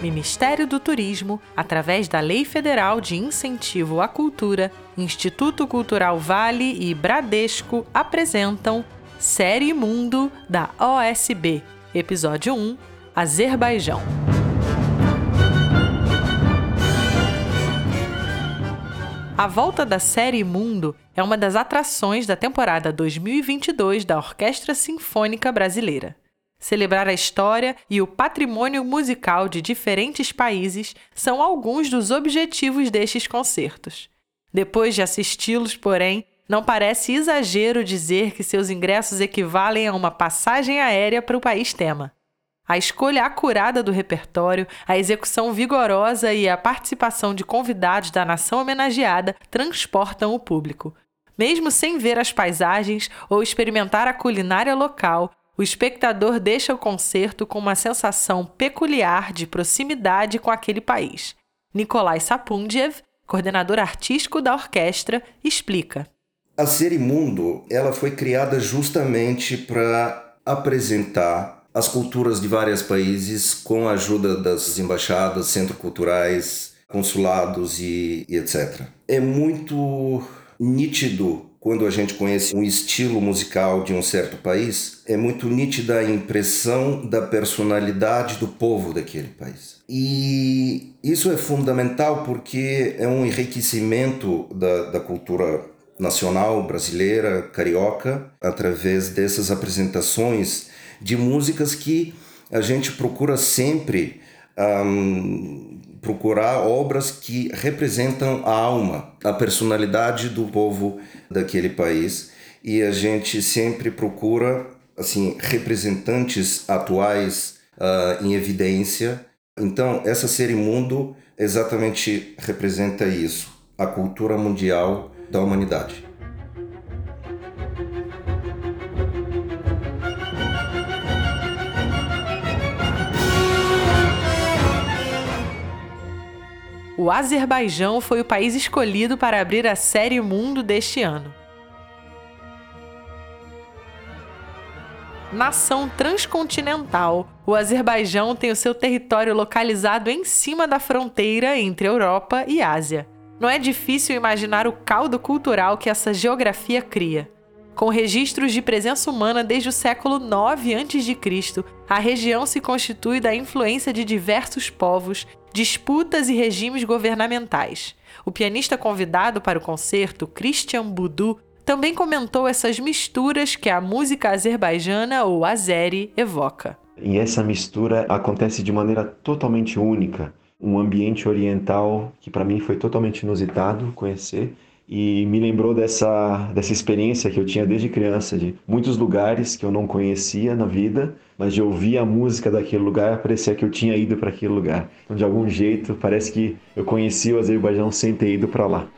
Ministério do Turismo, através da Lei Federal de Incentivo à Cultura, Instituto Cultural Vale e Bradesco apresentam Série Mundo da OSB, Episódio 1 Azerbaijão. A volta da série Mundo é uma das atrações da temporada 2022 da Orquestra Sinfônica Brasileira. Celebrar a história e o patrimônio musical de diferentes países são alguns dos objetivos destes concertos. Depois de assisti-los, porém, não parece exagero dizer que seus ingressos equivalem a uma passagem aérea para o país tema. A escolha acurada do repertório, a execução vigorosa e a participação de convidados da nação homenageada transportam o público. Mesmo sem ver as paisagens ou experimentar a culinária local, o espectador deixa o concerto com uma sensação peculiar de proximidade com aquele país. Nikolai Sapundiev, coordenador artístico da orquestra, explica. A Serimundo ela foi criada justamente para apresentar as culturas de vários países com a ajuda das embaixadas, centros culturais, consulados e, e etc. É muito nítido quando a gente conhece um estilo musical de um certo país, é muito nítida a impressão da personalidade do povo daquele país. E isso é fundamental porque é um enriquecimento da, da cultura nacional brasileira, carioca, através dessas apresentações de músicas que a gente procura sempre um, procurar obras que representam a alma, a personalidade do povo daquele país e a gente sempre procura assim representantes atuais uh, em evidência. Então essa série Mundo exatamente representa isso, a cultura mundial da humanidade. O Azerbaijão foi o país escolhido para abrir a Série Mundo deste ano. Nação transcontinental, o Azerbaijão tem o seu território localizado em cima da fronteira entre Europa e Ásia. Não é difícil imaginar o caldo cultural que essa geografia cria. Com registros de presença humana desde o século 9 a.C., a região se constitui da influência de diversos povos, disputas e regimes governamentais. O pianista convidado para o concerto, Christian Budu, também comentou essas misturas que a música azerbaijana ou azeri evoca. E essa mistura acontece de maneira totalmente única. Um ambiente oriental que para mim foi totalmente inusitado conhecer e me lembrou dessa, dessa experiência que eu tinha desde criança, de muitos lugares que eu não conhecia na vida, mas de ouvir a música daquele lugar, parecia que eu tinha ido para aquele lugar. Então, de algum jeito, parece que eu conheci o Azerbaijão sem ter ido para lá.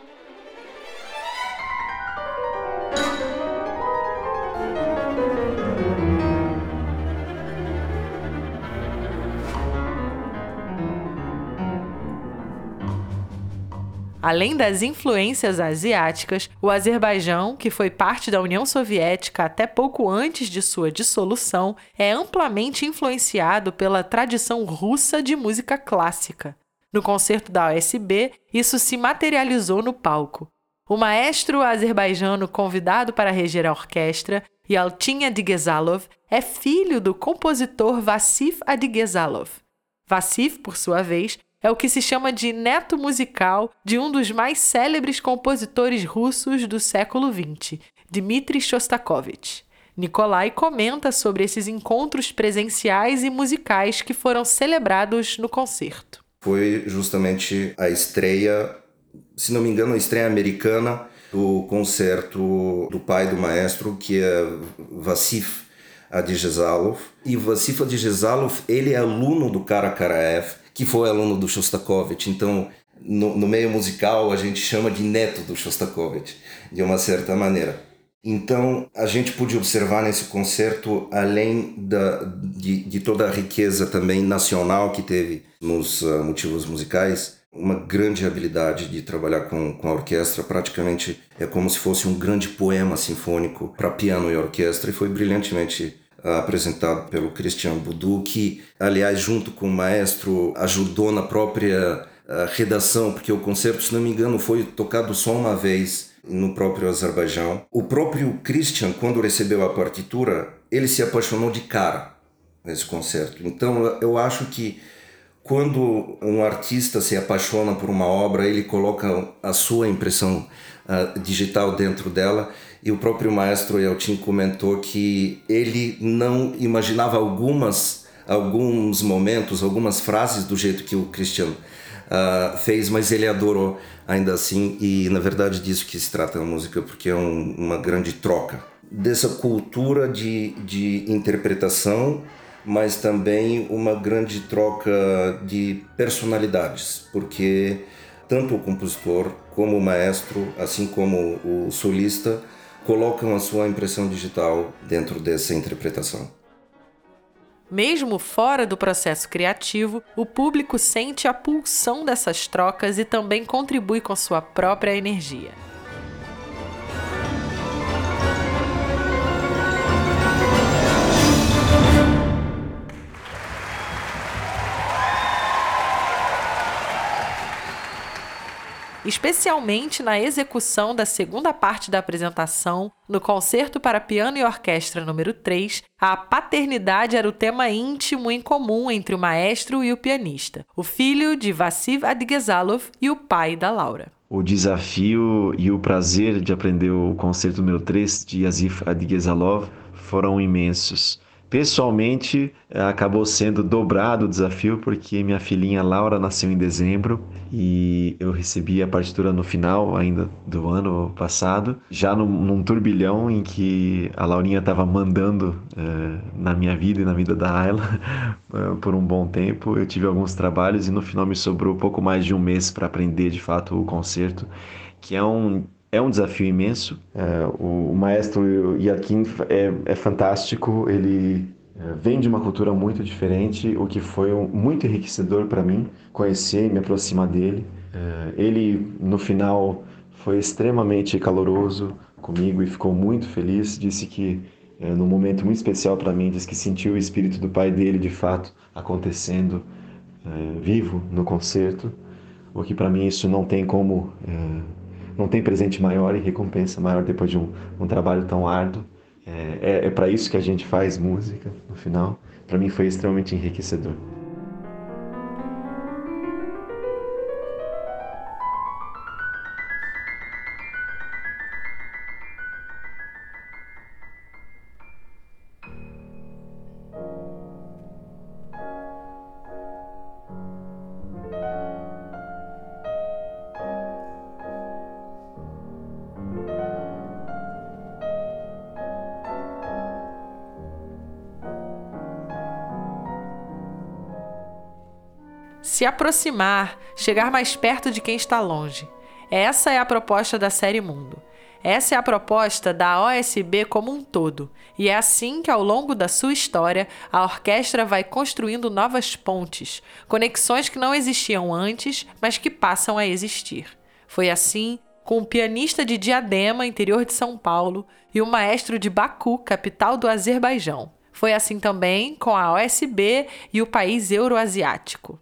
Além das influências asiáticas, o Azerbaijão, que foi parte da União Soviética até pouco antes de sua dissolução, é amplamente influenciado pela tradição russa de música clássica. No concerto da OSB, isso se materializou no palco. O maestro azerbaijano convidado para reger a orquestra, Yaltin Adigezalov, é filho do compositor Vassif Adigezalov. Vassif, por sua vez, é o que se chama de neto musical de um dos mais célebres compositores russos do século XX, Dmitri Shostakovich. Nikolai comenta sobre esses encontros presenciais e musicais que foram celebrados no concerto. Foi justamente a estreia, se não me engano, a estreia americana do concerto do pai do maestro, que é Vassif Adjezalov. E Vassif Adjezalov, ele é aluno do Karakaraev, que foi aluno do Shostakovich. Então, no, no, meio musical, a gente chama de neto do Shostakovich, de uma certa maneira. Então, a gente pôde observar nesse concerto, além da, de, de toda a riqueza também nacional que teve nos uh, motivos musicais, uma grande habilidade de trabalhar com, com a orquestra. Praticamente é como se fosse um grande poema sinfônico para piano e orquestra, e foi brilhantemente apresentado pelo Christian Budu, que, aliás, junto com o maestro, ajudou na própria uh, redação, porque o concerto, se não me engano, foi tocado só uma vez no próprio Azerbaijão. O próprio Christian, quando recebeu a partitura, ele se apaixonou de cara nesse concerto. Então, eu acho que quando um artista se apaixona por uma obra, ele coloca a sua impressão uh, digital dentro dela. E o próprio maestro Yeltin comentou que ele não imaginava algumas, alguns momentos, algumas frases do jeito que o Christian uh, fez, mas ele adorou ainda assim. E na verdade disso que se trata a música, porque é um, uma grande troca dessa cultura de, de interpretação mas também uma grande troca de personalidades, porque tanto o compositor como o maestro, assim como o solista, colocam a sua impressão digital dentro dessa interpretação. Mesmo fora do processo criativo, o público sente a pulsão dessas trocas e também contribui com sua própria energia. Especialmente na execução da segunda parte da apresentação, no Concerto para Piano e Orquestra número 3, a paternidade era o tema íntimo em comum entre o maestro e o pianista, o filho de Vassiv Adgezalov e o pai da Laura. O desafio e o prazer de aprender o Concerto número 3 de Asif Adgezalov foram imensos. Pessoalmente, acabou sendo dobrado o desafio porque minha filhinha Laura nasceu em dezembro e eu recebi a partitura no final ainda do ano passado, já num, num turbilhão em que a Laurinha estava mandando uh, na minha vida e na vida da Ayla uh, por um bom tempo. Eu tive alguns trabalhos e no final me sobrou pouco mais de um mês para aprender de fato o concerto, que é um é um desafio imenso. É, o, o, maestro Yakin é, é fantástico, ele é, vem de uma cultura muito diferente, o que foi um, muito enriquecedor para mim conhecer e me aproximar dele. É, ele, no final, foi extremamente caloroso comigo e ficou muito feliz. Disse que, é, num momento muito especial para mim, disse que sentiu o espírito do pai dele de fato acontecendo é, vivo no concerto, o que para mim isso não tem como é, não tem presente maior e recompensa maior depois de um, um trabalho tão árduo. É, é, é para isso que a gente faz música, no final. Para mim foi extremamente enriquecedor. Se aproximar, chegar mais perto de quem está longe. Essa é a proposta da série Mundo. Essa é a proposta da OSB como um todo, e é assim que, ao longo da sua história, a orquestra vai construindo novas pontes, conexões que não existiam antes, mas que passam a existir. Foi assim com o pianista de Diadema, interior de São Paulo, e o maestro de Baku, capital do Azerbaijão. Foi assim também com a OSB e o país euroasiático.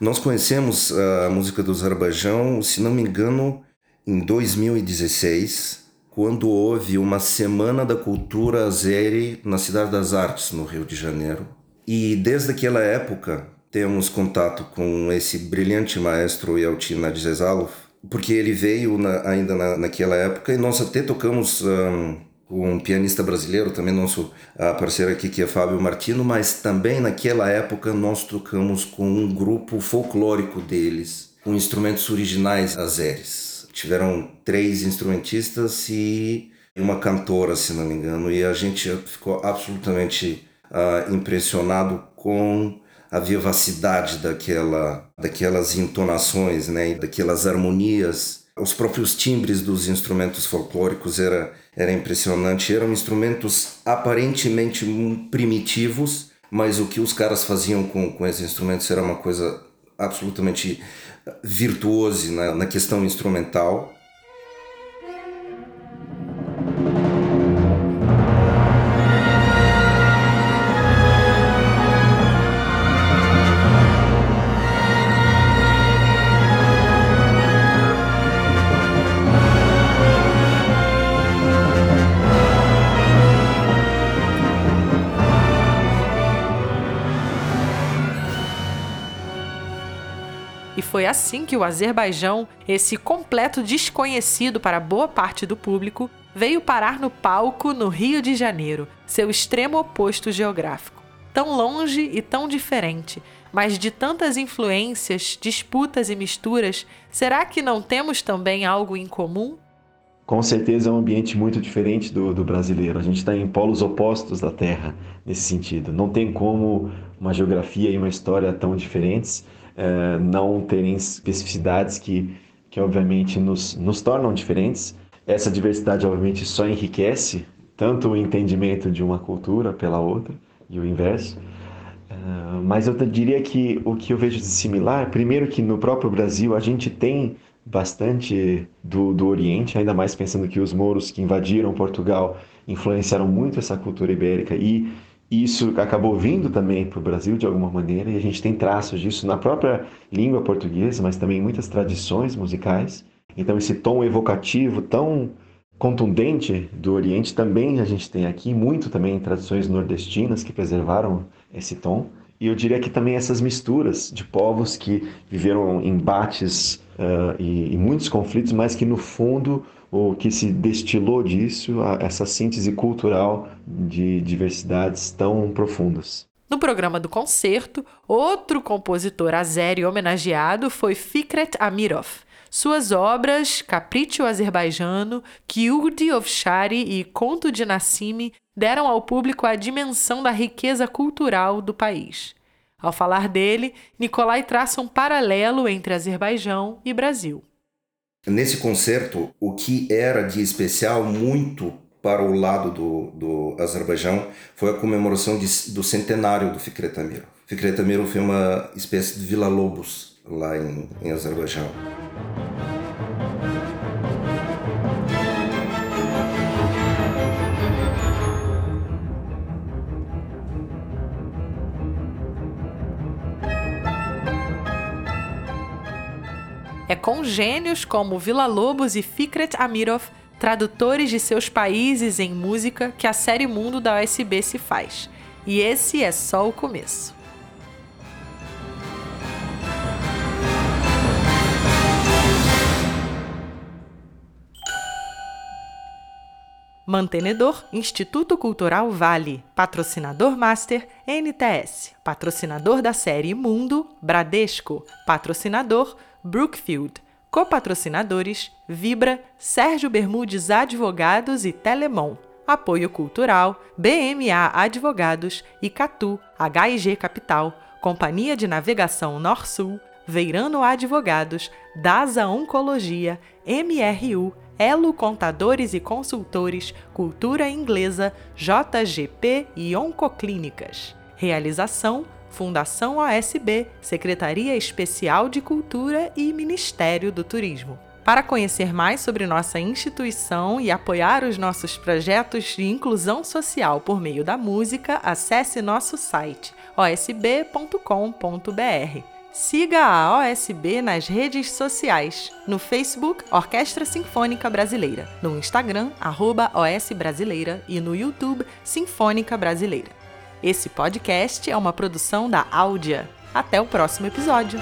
Nós conhecemos a música do Azerbaijão, se não me engano, em 2016, quando houve uma Semana da Cultura Azeri na Cidade das Artes, no Rio de Janeiro. E desde aquela época temos contato com esse brilhante maestro Yaltin Nadzezalov, porque ele veio na, ainda na, naquela época e nós até tocamos um, um pianista brasileiro, também nosso parceiro aqui, que é Fábio Martino, mas também naquela época nós tocamos com um grupo folclórico deles, com instrumentos originais azeres. Tiveram três instrumentistas e uma cantora, se não me engano, e a gente ficou absolutamente uh, impressionado com a vivacidade daquela, daquelas entonações, né, daquelas harmonias os próprios timbres dos instrumentos folclóricos era, era impressionante. Eram instrumentos aparentemente primitivos, mas o que os caras faziam com, com esses instrumentos era uma coisa absolutamente virtuosa na, na questão instrumental. Foi assim que o Azerbaijão, esse completo desconhecido para boa parte do público, veio parar no palco no Rio de Janeiro, seu extremo oposto geográfico. Tão longe e tão diferente, mas de tantas influências, disputas e misturas, será que não temos também algo em comum? Com certeza é um ambiente muito diferente do, do brasileiro. A gente está em polos opostos da Terra nesse sentido. Não tem como uma geografia e uma história tão diferentes é, não terem especificidades que, que obviamente nos, nos tornam diferentes. Essa diversidade obviamente só enriquece tanto o entendimento de uma cultura pela outra e o inverso. Uh, mas eu diria que o que eu vejo de similar, primeiro que no próprio Brasil a gente tem bastante do, do Oriente, ainda mais pensando que os mouros que invadiram Portugal influenciaram muito essa cultura ibérica e isso acabou vindo também para o Brasil de alguma maneira e a gente tem traços disso na própria língua portuguesa, mas também em muitas tradições musicais. Então esse tom evocativo tão contundente do Oriente também a gente tem aqui, muito também em tradições nordestinas que preservaram esse tom. E eu diria que também essas misturas de povos que viveram embates uh, e, e, muitos conflitos, mas que no fundo o que se destilou disso, essa síntese cultural de diversidades tão profundas. No programa do concerto, outro compositor azeri homenageado foi Fikret Amirov. Suas obras, Capricho Azerbaijano, Kyurdi Ovshari e Conto de Nassimi deram ao público a dimensão da riqueza cultural do país. Ao falar dele, Nicolai traça um paralelo entre Azerbaijão e Brasil. Nesse concerto, o que era de especial muito para o lado do, do Azerbaijão foi a comemoração de, do centenário do Fikret Amirov. Fikret Amirov foi uma espécie de Vila-Lobos lá em, em Azerbaijão. Com gênios como Vila Lobos e Fikret Amirov, tradutores de seus países em música, que a série Mundo da OSB se faz. E esse é só o começo. Mantenedor Instituto Cultural Vale, patrocinador Master NTS, patrocinador da série Mundo Bradesco, patrocinador Brookfield, copatrocinadores Vibra, Sérgio Bermudes Advogados e Telemon. Apoio Cultural, BMA Advogados, Icatu, HIG Capital, Companhia de Navegação Norsul, Veirano Advogados, DASA Oncologia, MRU, Elo Contadores e Consultores, Cultura Inglesa, JGP e Oncoclínicas. Realização Fundação OSB, Secretaria Especial de Cultura e Ministério do Turismo. Para conhecer mais sobre nossa instituição e apoiar os nossos projetos de inclusão social por meio da música, acesse nosso site osb.com.br. Siga a OSB nas redes sociais. No Facebook, Orquestra Sinfônica Brasileira. No Instagram, arroba OS Brasileira. E no YouTube, Sinfônica Brasileira. Esse podcast é uma produção da Áudia. Até o próximo episódio.